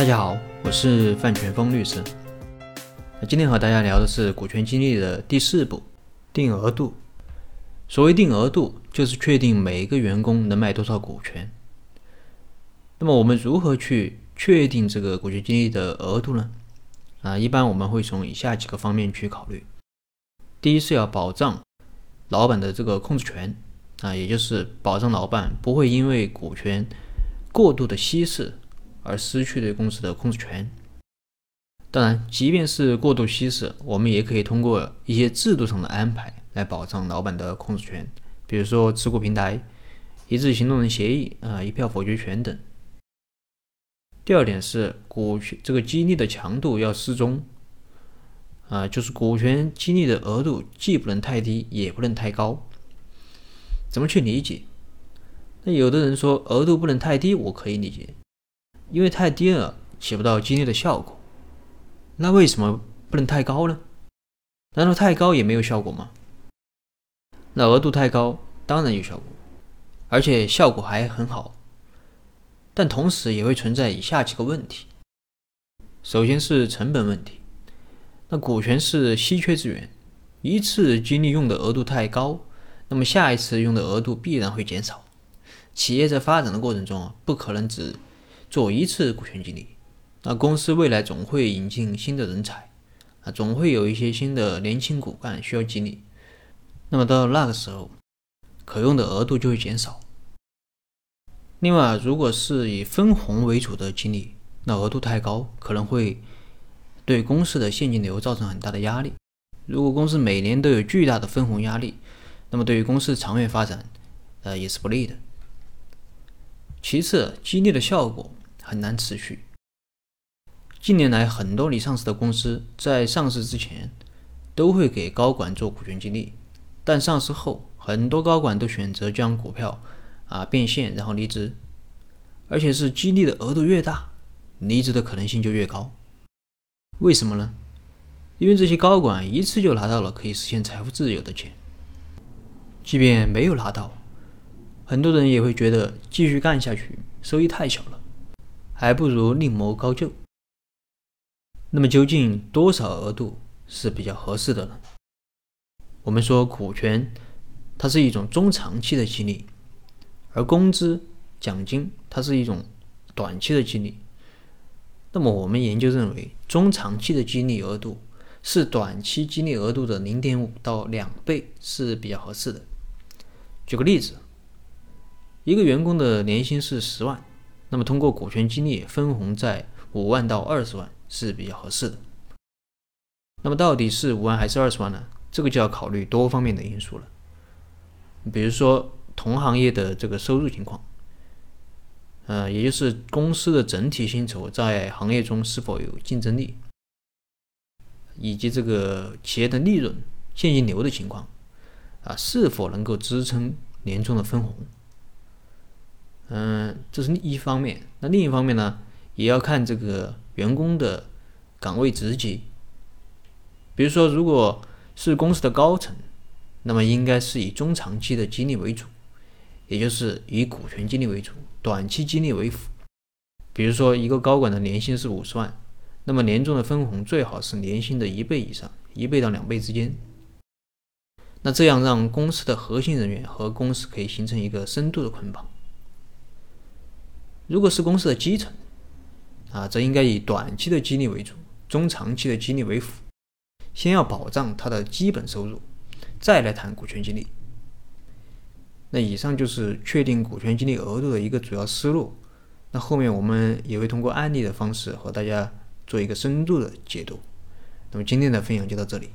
大家好，我是范全峰律师。那今天和大家聊的是股权激励的第四步，定额度。所谓定额度，就是确定每一个员工能买多少股权。那么我们如何去确定这个股权激励的额度呢？啊，一般我们会从以下几个方面去考虑。第一是要保障老板的这个控制权啊，也就是保障老板不会因为股权过度的稀释而失去对公司的控制权。当然，即便是过度稀释，我们也可以通过一些制度上的安排来保障老板的控制权，比如说持股平台、一致行动人协议啊、一票否决权等。第二点是股权这个激励的强度要适中。啊，就是股权激励的额度既不能太低，也不能太高。怎么去理解？那有的人说额度不能太低，我可以理解，因为太低了起不到激励的效果。那为什么不能太高呢？难道太高也没有效果吗？那额度太高当然有效果，而且效果还很好。但同时也会存在以下几个问题。首先是成本问题。那股权是稀缺资源，一次激励用的额度太高，那么下一次用的额度必然会减少。企业在发展的过程中啊，不可能只做一次股权激励。那公司未来总会引进新的人才，啊，总会有一些新的年轻骨干需要激励。那么到那个时候，可用的额度就会减少。另外，如果是以分红为主的激励，那额度太高，可能会。对公司的现金流造成很大的压力。如果公司每年都有巨大的分红压力，那么对于公司长远发展，呃，也是不利的。其次，激励的效果很难持续。近年来，很多离上市的公司在上市之前都会给高管做股权激励，但上市后，很多高管都选择将股票啊变现，然后离职，而且是激励的额度越大，离职的可能性就越高。为什么呢？因为这些高管一次就拿到了可以实现财富自由的钱，即便没有拿到，很多人也会觉得继续干下去收益太小了，还不如另谋高就。那么究竟多少额度是比较合适的呢？我们说股权它是一种中长期的激励，而工资奖金它是一种短期的激励。那么我们研究认为，中长期的激励额度是短期激励额度的零点五到两倍是比较合适的。举个例子，一个员工的年薪是十万，那么通过股权激励分红在五万到二十万是比较合适的。那么到底是五万还是二十万呢？这个就要考虑多方面的因素了，比如说同行业的这个收入情况。呃，也就是公司的整体薪酬在行业中是否有竞争力，以及这个企业的利润、现金流的情况，啊，是否能够支撑年终的分红？嗯，这是一方面。那另一方面呢，也要看这个员工的岗位职级。比如说，如果是公司的高层，那么应该是以中长期的激励为主。也就是以股权激励为主，短期激励为辅。比如说，一个高管的年薪是五十万，那么年终的分红最好是年薪的一倍以上，一倍到两倍之间。那这样让公司的核心人员和公司可以形成一个深度的捆绑。如果是公司的基层，啊，则应该以短期的激励为主，中长期的激励为辅。先要保障他的基本收入，再来谈股权激励。那以上就是确定股权激励额度的一个主要思路。那后面我们也会通过案例的方式和大家做一个深度的解读。那么今天的分享就到这里。